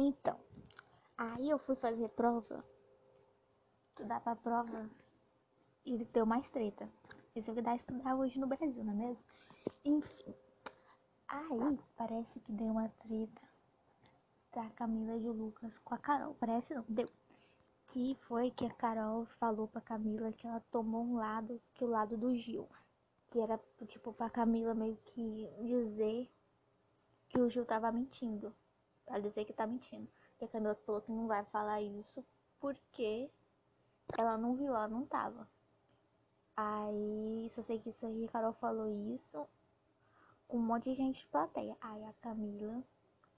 Então, aí eu fui fazer prova, estudar pra prova e deu mais treta. Isso que dá estudar hoje no Brasil, não é mesmo? Enfim, aí parece que deu uma treta da Camila de Lucas com a Carol. Parece não, deu. Que foi que a Carol falou pra Camila que ela tomou um lado, que o lado do Gil. Que era, tipo, pra Camila meio que dizer que o Gil tava mentindo. Pra dizer que tá mentindo. E a Camila falou que não vai falar isso porque ela não viu, ela não tava. Aí, só sei que isso aí, a Carol falou isso com um monte de gente de plateia. Aí a Camila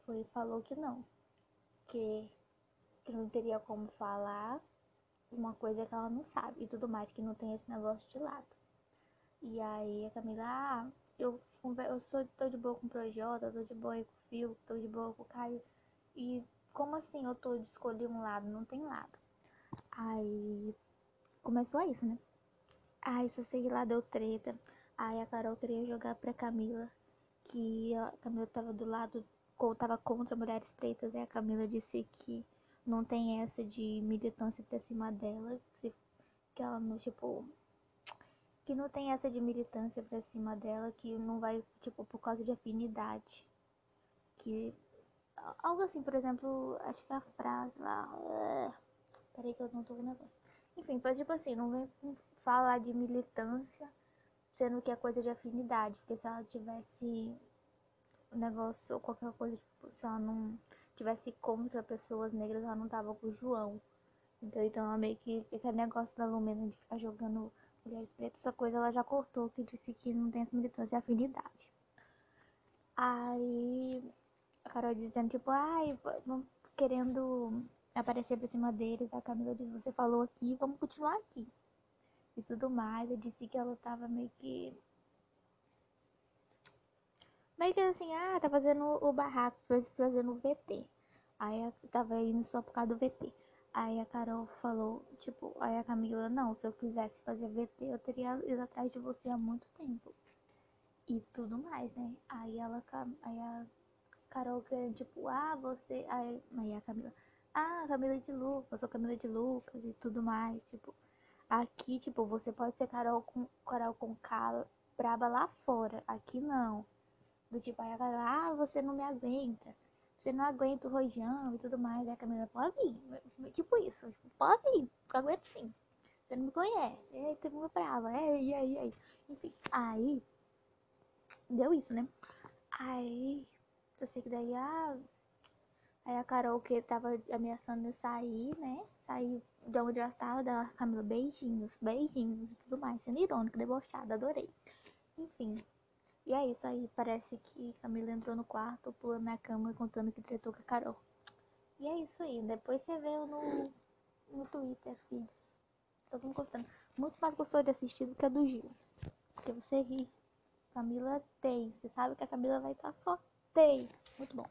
foi e falou que não. Que, que não teria como falar uma coisa que ela não sabe e tudo mais, que não tem esse negócio de lado. E aí a Camila, ah, eu, eu sou, tô de boa com o Projota, tô de boa com o Fio, tô de boa com o Caio. E como assim eu tô de escolher um lado? Não tem lado. Aí começou isso, né? Aí só sei lá deu treta. Aí a Carol queria jogar pra Camila. Que a Camila tava do lado, tava contra mulheres pretas. Aí a Camila disse que não tem essa de militância pra cima dela. Que ela não, tipo. Que não tem essa de militância pra cima dela. Que não vai, tipo, por causa de afinidade. Que Algo assim, por exemplo, acho que a frase lá. Uh, peraí que eu não tô vendo negócio. Enfim, mas tipo assim, não vem falar de militância, sendo que é coisa de afinidade. Porque se ela tivesse um negócio ou qualquer coisa, tipo, se ela não tivesse contra pessoas negras, ela não tava com o João. Então, então ela meio que. Aquele negócio da Lumena de ficar jogando mulheres pretas, essa coisa ela já cortou, que disse que não tem essa militância e afinidade. Aí a Carol dizendo, tipo, ai, querendo aparecer por cima deles. A Camila disse, você falou aqui, vamos continuar aqui. E tudo mais. Eu disse que ela tava meio que. Meio que assim, ah, tá fazendo o barraco, fazendo o VT. Aí eu tava indo só por causa do VT. Aí a Carol falou, tipo, aí a Camila, não, se eu quisesse fazer VT, eu teria ido atrás de você há muito tempo. E tudo mais, né? Aí ela, aí a Carol querendo, tipo, ah, você. Aí, aí a Camila, ah, Camila de Lucas, eu sou Camila de Lucas e tudo mais. Tipo, aqui, tipo, você pode ser Carol com Carol com K braba lá fora. Aqui não. Do tipo, aí a Camila, ah, você não me aguenta. Você não aguenta o rojão e tudo mais. Aí a Camila, pode vir. Tipo isso, tipo, pode vir, eu aguento sim. Você não me conhece. É, tem uma brava. É, e aí, aí. Enfim, aí. Deu isso, né? Aí eu sei que daí a. Aí a Carol que tava ameaçando sair, né? Sair de onde ela estava, da Camila beijinhos, beijinhos e tudo mais. Sendo irônica, debochada, adorei. Enfim. E é isso aí. Parece que Camila entrou no quarto, pulando na cama, contando que tretou com a Carol. E é isso aí. Depois você vê no, no Twitter, filhos. Todo mundo contando. Muito mais gostou de assistir do que a do Gil. Porque você ri. Camila tem. Você sabe que a Camila vai estar só tem. Muito bom.